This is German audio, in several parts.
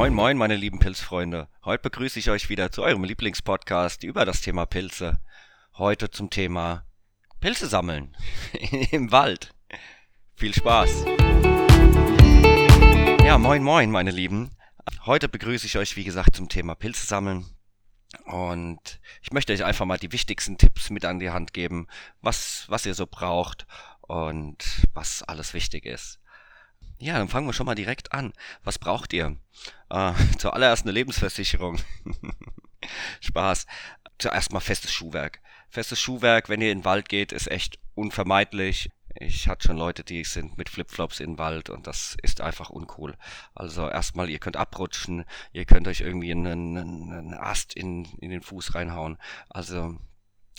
Moin, moin, meine lieben Pilzfreunde. Heute begrüße ich euch wieder zu eurem Lieblingspodcast über das Thema Pilze. Heute zum Thema Pilze sammeln im Wald. Viel Spaß. Ja, moin, moin, meine Lieben. Heute begrüße ich euch, wie gesagt, zum Thema Pilze sammeln. Und ich möchte euch einfach mal die wichtigsten Tipps mit an die Hand geben, was, was ihr so braucht und was alles wichtig ist. Ja, dann fangen wir schon mal direkt an. Was braucht ihr? Äh, zuallererst eine Lebensversicherung. Spaß. Zuerst mal festes Schuhwerk. Festes Schuhwerk, wenn ihr in den Wald geht, ist echt unvermeidlich. Ich hatte schon Leute, die sind mit Flipflops in den Wald und das ist einfach uncool. Also erstmal, ihr könnt abrutschen, ihr könnt euch irgendwie einen, einen Ast in, in den Fuß reinhauen. Also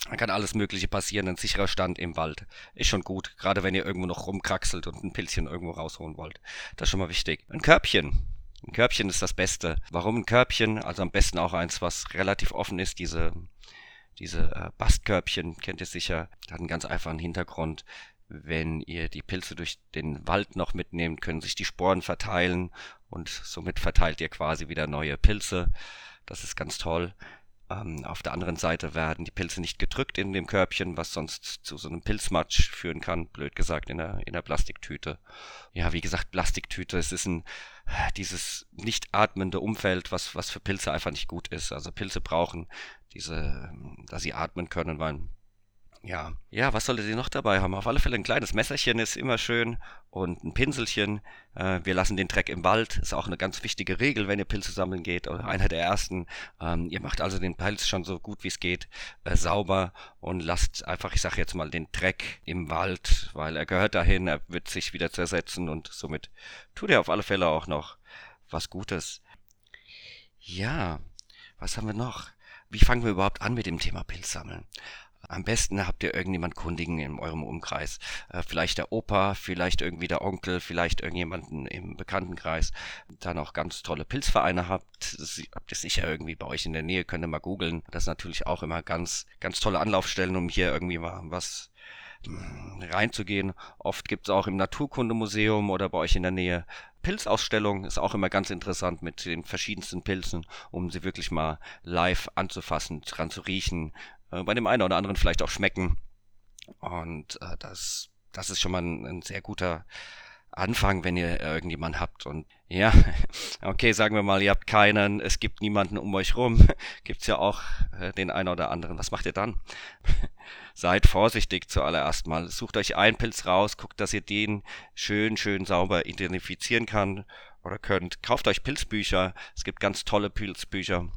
da kann alles Mögliche passieren. Ein sicherer Stand im Wald ist schon gut, gerade wenn ihr irgendwo noch rumkraxelt und ein Pilzchen irgendwo rausholen wollt. Das ist schon mal wichtig. Ein Körbchen. Ein Körbchen ist das Beste. Warum ein Körbchen? Also am besten auch eins, was relativ offen ist. Diese, diese äh, Bastkörbchen kennt ihr sicher. Hat einen ganz einfachen Hintergrund. Wenn ihr die Pilze durch den Wald noch mitnehmt, können sich die Sporen verteilen und somit verteilt ihr quasi wieder neue Pilze. Das ist ganz toll. Ähm, auf der anderen Seite werden die Pilze nicht gedrückt in dem Körbchen, was sonst zu so einem Pilzmatsch führen kann, blöd gesagt, in der, in der Plastiktüte. Ja, wie gesagt, Plastiktüte, es ist ein, dieses nicht atmende Umfeld, was, was für Pilze einfach nicht gut ist. Also Pilze brauchen diese, dass sie atmen können, weil ja, ja, was solltet ihr noch dabei haben? Auf alle Fälle ein kleines Messerchen ist immer schön und ein Pinselchen. Äh, wir lassen den Dreck im Wald. Ist auch eine ganz wichtige Regel, wenn ihr Pilze sammeln geht. Oder einer der ersten. Ähm, ihr macht also den Pilz schon so gut wie es geht äh, sauber und lasst einfach, ich sage jetzt mal, den Dreck im Wald, weil er gehört dahin. Er wird sich wieder zersetzen und somit tut er auf alle Fälle auch noch was Gutes. Ja, was haben wir noch? Wie fangen wir überhaupt an mit dem Thema Pilzsammeln? Am besten habt ihr irgendjemand Kundigen in eurem Umkreis. Äh, vielleicht der Opa, vielleicht irgendwie der Onkel, vielleicht irgendjemanden im Bekanntenkreis. Dann auch ganz tolle Pilzvereine habt. Habt ihr sicher irgendwie bei euch in der Nähe, könnt ihr mal googeln. Das ist natürlich auch immer ganz, ganz tolle Anlaufstellen, um hier irgendwie mal was hm, reinzugehen. Oft gibt's auch im Naturkundemuseum oder bei euch in der Nähe Pilzausstellung ist auch immer ganz interessant mit den verschiedensten Pilzen, um sie wirklich mal live anzufassen, dran zu riechen, äh, bei dem einen oder anderen vielleicht auch schmecken. Und äh, das, das ist schon mal ein, ein sehr guter Anfang, wenn ihr irgendjemand habt. Und ja, okay, sagen wir mal, ihr habt keinen, es gibt niemanden um euch rum, gibt's ja auch äh, den einen oder anderen. Was macht ihr dann? Seid vorsichtig zuallererst mal. Sucht euch einen Pilz raus, guckt, dass ihr den schön, schön sauber identifizieren kann oder könnt. Kauft euch Pilzbücher. Es gibt ganz tolle Pilzbücher.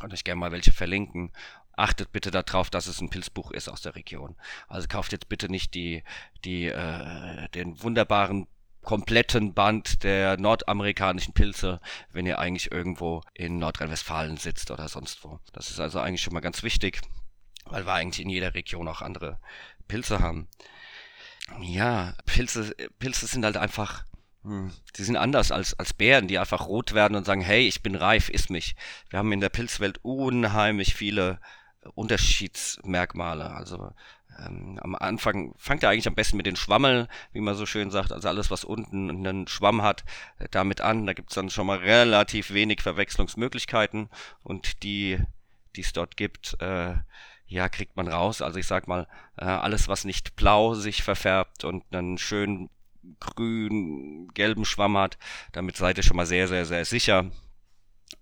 Kann euch gerne mal welche verlinken achtet bitte darauf, dass es ein Pilzbuch ist aus der Region. Also kauft jetzt bitte nicht die, die, äh, den wunderbaren kompletten Band der nordamerikanischen Pilze, wenn ihr eigentlich irgendwo in Nordrhein-Westfalen sitzt oder sonst wo. Das ist also eigentlich schon mal ganz wichtig, weil wir eigentlich in jeder Region auch andere Pilze haben. Ja, Pilze, Pilze sind halt einfach hm. Die sind anders als, als Bären, die einfach rot werden und sagen, hey, ich bin reif, iss mich. Wir haben in der Pilzwelt unheimlich viele Unterschiedsmerkmale. Also ähm, am Anfang fangt er eigentlich am besten mit den Schwammeln, wie man so schön sagt, also alles, was unten einen Schwamm hat, äh, damit an. Da gibt's dann schon mal relativ wenig Verwechslungsmöglichkeiten und die, die es dort gibt, äh, ja, kriegt man raus. Also ich sag mal, äh, alles, was nicht blau sich verfärbt und einen schönen grün, gelben Schwamm hat, damit seid ihr schon mal sehr, sehr, sehr sicher.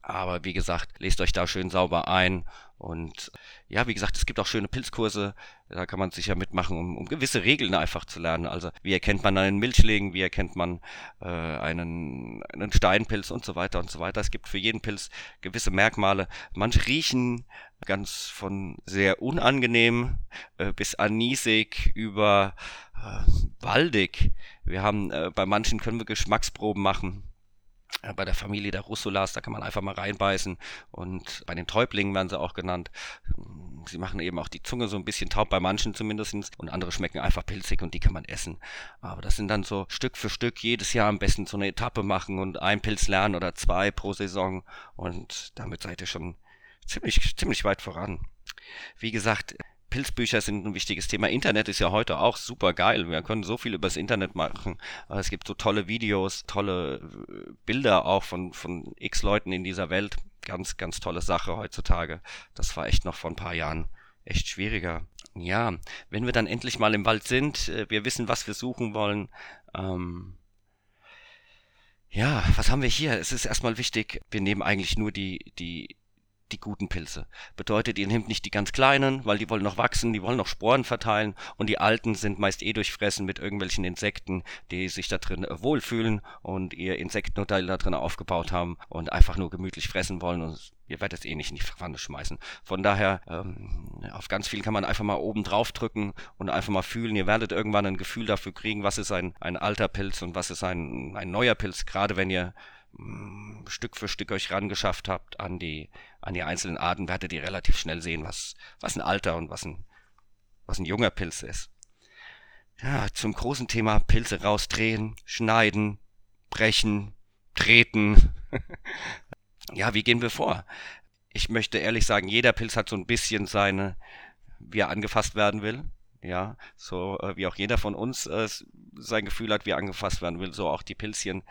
Aber wie gesagt, lest euch da schön sauber ein. Und ja, wie gesagt, es gibt auch schöne Pilzkurse. Da kann man sicher mitmachen, um, um gewisse Regeln einfach zu lernen. Also wie erkennt man einen Milchlegen, wie erkennt man äh, einen, einen Steinpilz und so weiter und so weiter. Es gibt für jeden Pilz gewisse Merkmale. Manche riechen ganz von sehr unangenehm äh, bis anisig über äh, waldig. Wir haben äh, bei manchen können wir Geschmacksproben machen bei der Familie der Russulas, da kann man einfach mal reinbeißen und bei den Täublingen werden sie auch genannt. Sie machen eben auch die Zunge so ein bisschen taub, bei manchen zumindest, und andere schmecken einfach pilzig und die kann man essen. Aber das sind dann so Stück für Stück jedes Jahr am besten so eine Etappe machen und ein Pilz lernen oder zwei pro Saison und damit seid ihr schon ziemlich, ziemlich weit voran. Wie gesagt, Pilzbücher sind ein wichtiges Thema. Internet ist ja heute auch super geil. Wir können so viel übers Internet machen. Es gibt so tolle Videos, tolle äh, Bilder auch von, von x Leuten in dieser Welt. Ganz, ganz tolle Sache heutzutage. Das war echt noch vor ein paar Jahren echt schwieriger. Ja, wenn wir dann endlich mal im Wald sind, äh, wir wissen, was wir suchen wollen. Ähm, ja, was haben wir hier? Es ist erstmal wichtig, wir nehmen eigentlich nur die, die die guten Pilze. Bedeutet, ihr nehmt nicht die ganz kleinen, weil die wollen noch wachsen, die wollen noch Sporen verteilen und die alten sind meist eh durchfressen mit irgendwelchen Insekten, die sich da drin äh, wohlfühlen und ihr Insektenhotel da drin aufgebaut haben und einfach nur gemütlich fressen wollen und ihr werdet es eh nicht in die Pfanne schmeißen. Von daher, ähm, auf ganz viel kann man einfach mal oben drauf drücken und einfach mal fühlen. Ihr werdet irgendwann ein Gefühl dafür kriegen, was ist ein, ein alter Pilz und was ist ein, ein neuer Pilz, gerade wenn ihr Stück für Stück euch rangeschafft habt an die, an die einzelnen Arten, werdet ihr relativ schnell sehen, was, was ein alter und was ein, was ein junger Pilz ist. Ja, zum großen Thema Pilze rausdrehen, schneiden, brechen, treten. ja, wie gehen wir vor? Ich möchte ehrlich sagen, jeder Pilz hat so ein bisschen seine, wie er angefasst werden will. Ja, so äh, wie auch jeder von uns äh, sein Gefühl hat, wie er angefasst werden will, so auch die Pilzchen.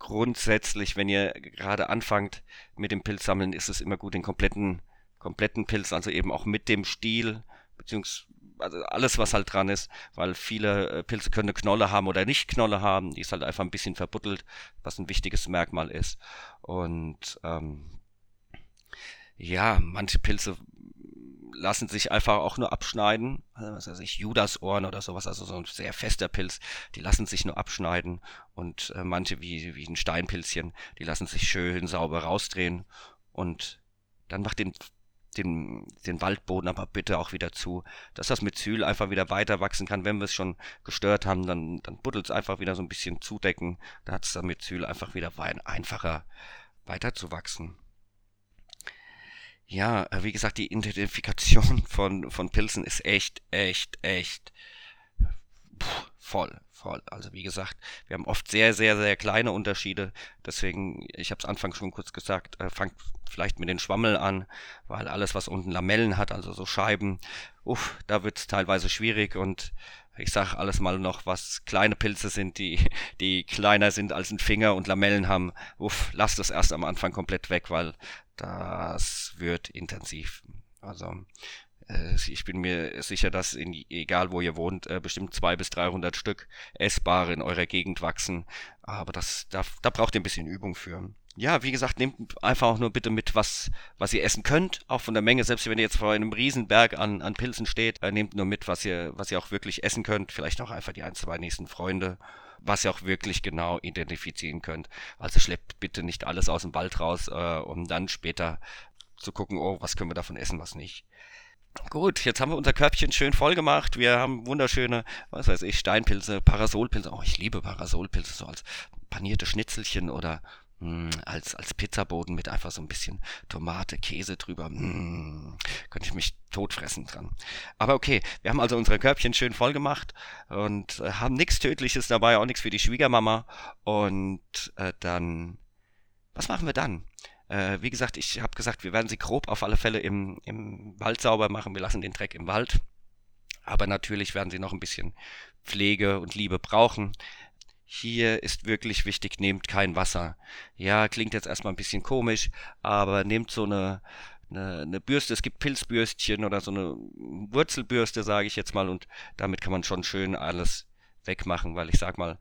Grundsätzlich, wenn ihr gerade anfangt mit dem Pilzsammeln, ist es immer gut, den kompletten, kompletten Pilz, also eben auch mit dem Stiel, beziehungsweise also alles, was halt dran ist, weil viele äh, Pilze können eine Knolle haben oder nicht Knolle haben, die ist halt einfach ein bisschen verbuddelt, was ein wichtiges Merkmal ist. Und ähm, ja, manche Pilze lassen sich einfach auch nur abschneiden. Also, was weiß ich, Judasohren oder sowas, also so ein sehr fester Pilz, die lassen sich nur abschneiden. Und äh, manche, wie, wie ein Steinpilzchen, die lassen sich schön sauber rausdrehen. Und dann macht den, den, den Waldboden aber bitte auch wieder zu, dass das Methyl einfach wieder weiter wachsen kann. Wenn wir es schon gestört haben, dann, dann buddelt es einfach wieder so ein bisschen zudecken. Da hat es das Methyl einfach wieder einfacher weiter zu wachsen. Ja, äh, wie gesagt, die Identifikation von, von Pilzen ist echt, echt, echt puh, voll, voll. Also wie gesagt, wir haben oft sehr, sehr, sehr kleine Unterschiede. Deswegen, ich habe es anfangs schon kurz gesagt, äh, fangt vielleicht mit den Schwammel an, weil alles, was unten Lamellen hat, also so Scheiben, uff, da wird es teilweise schwierig und ich sag alles mal noch, was kleine Pilze sind, die, die kleiner sind als ein Finger und Lamellen haben, uff, lasst das erst am Anfang komplett weg, weil das wird intensiv. Also äh, ich bin mir sicher, dass in, egal wo ihr wohnt, äh, bestimmt zwei bis dreihundert Stück essbare in eurer Gegend wachsen. Aber das, da, da braucht ihr ein bisschen Übung für ja, wie gesagt, nehmt einfach auch nur bitte mit, was, was ihr essen könnt, auch von der Menge. Selbst wenn ihr jetzt vor einem Riesenberg an, an Pilzen steht, äh, nehmt nur mit, was ihr, was ihr auch wirklich essen könnt. Vielleicht auch einfach die ein, zwei nächsten Freunde, was ihr auch wirklich genau identifizieren könnt. Also schleppt bitte nicht alles aus dem Wald raus, äh, um dann später zu gucken, oh, was können wir davon essen, was nicht. Gut, jetzt haben wir unser Körbchen schön voll gemacht. Wir haben wunderschöne, was weiß ich, Steinpilze, Parasolpilze. Oh, ich liebe Parasolpilze, so als panierte Schnitzelchen oder Mm, als, als Pizzaboden mit einfach so ein bisschen Tomate, Käse drüber. Mm, könnte ich mich totfressen dran. Aber okay, wir haben also unsere Körbchen schön voll gemacht und äh, haben nichts Tödliches dabei, auch nichts für die Schwiegermama. Und äh, dann, was machen wir dann? Äh, wie gesagt, ich habe gesagt, wir werden sie grob auf alle Fälle im, im Wald sauber machen. Wir lassen den Dreck im Wald. Aber natürlich werden sie noch ein bisschen Pflege und Liebe brauchen. Hier ist wirklich wichtig, nehmt kein Wasser. Ja, klingt jetzt erstmal ein bisschen komisch, aber nehmt so eine, eine, eine Bürste, es gibt Pilzbürstchen oder so eine Wurzelbürste, sage ich jetzt mal, und damit kann man schon schön alles wegmachen, weil ich sag mal,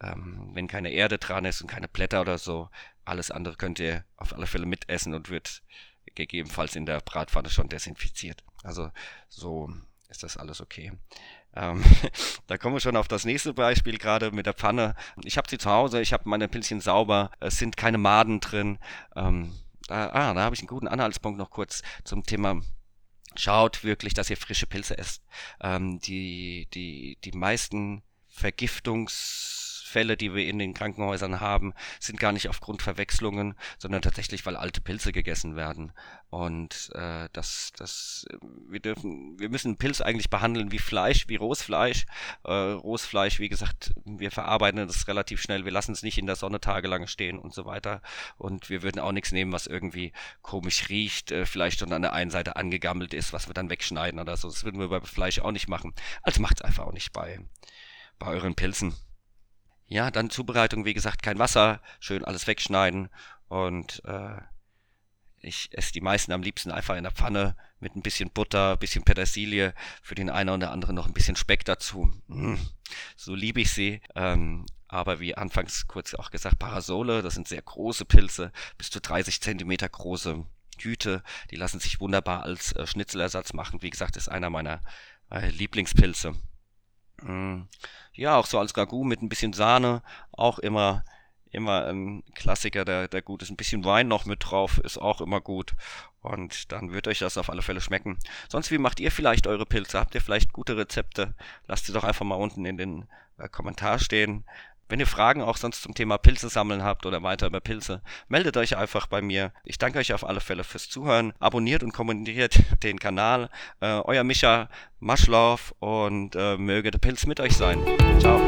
ähm, wenn keine Erde dran ist und keine Blätter oder so, alles andere könnt ihr auf alle Fälle mitessen und wird gegebenenfalls in der Bratpfanne schon desinfiziert. Also so ist das alles okay. Ähm, da kommen wir schon auf das nächste Beispiel gerade mit der Pfanne. Ich habe sie zu Hause, ich habe meine Pilzchen sauber, es sind keine Maden drin. Ähm, da, ah, da habe ich einen guten Anhaltspunkt noch kurz zum Thema Schaut wirklich, dass ihr frische Pilze esst. Ähm, die, die, die meisten Vergiftungs Todesfälle, die wir in den Krankenhäusern haben, sind gar nicht aufgrund Verwechslungen, sondern tatsächlich, weil alte Pilze gegessen werden. Und äh, das, das, wir dürfen, wir müssen Pilz eigentlich behandeln wie Fleisch, wie rohes Fleisch. Äh, rohes Fleisch, wie gesagt, wir verarbeiten das relativ schnell, wir lassen es nicht in der Sonne tagelang stehen und so weiter. Und wir würden auch nichts nehmen, was irgendwie komisch riecht, äh, vielleicht schon an der einen Seite angegammelt ist, was wir dann wegschneiden oder so. Das würden wir bei Fleisch auch nicht machen. Also macht es einfach auch nicht bei, bei euren Pilzen. Ja, dann Zubereitung, wie gesagt, kein Wasser, schön alles wegschneiden und äh, ich esse die meisten am liebsten einfach in der Pfanne mit ein bisschen Butter, ein bisschen Petersilie, für den einen oder anderen noch ein bisschen Speck dazu. Mm, so liebe ich sie. Ähm, aber wie anfangs kurz auch gesagt, Parasole, das sind sehr große Pilze, bis zu 30 Zentimeter große Hüte. Die lassen sich wunderbar als äh, Schnitzelersatz machen. Wie gesagt, ist einer meiner äh, Lieblingspilze. Mm, ja, auch so als Ragout mit ein bisschen Sahne, auch immer immer ein Klassiker, der, der gut ist. Ein bisschen Wein noch mit drauf ist auch immer gut. Und dann wird euch das auf alle Fälle schmecken. Sonst, wie macht ihr vielleicht eure Pilze? Habt ihr vielleicht gute Rezepte? Lasst sie doch einfach mal unten in den äh, Kommentar stehen. Wenn ihr Fragen auch sonst zum Thema Pilze sammeln habt oder weiter über Pilze, meldet euch einfach bei mir. Ich danke euch auf alle Fälle fürs Zuhören. Abonniert und kommentiert den Kanal. Äh, euer Micha Maschlauf und äh, möge der Pilz mit euch sein. Ciao.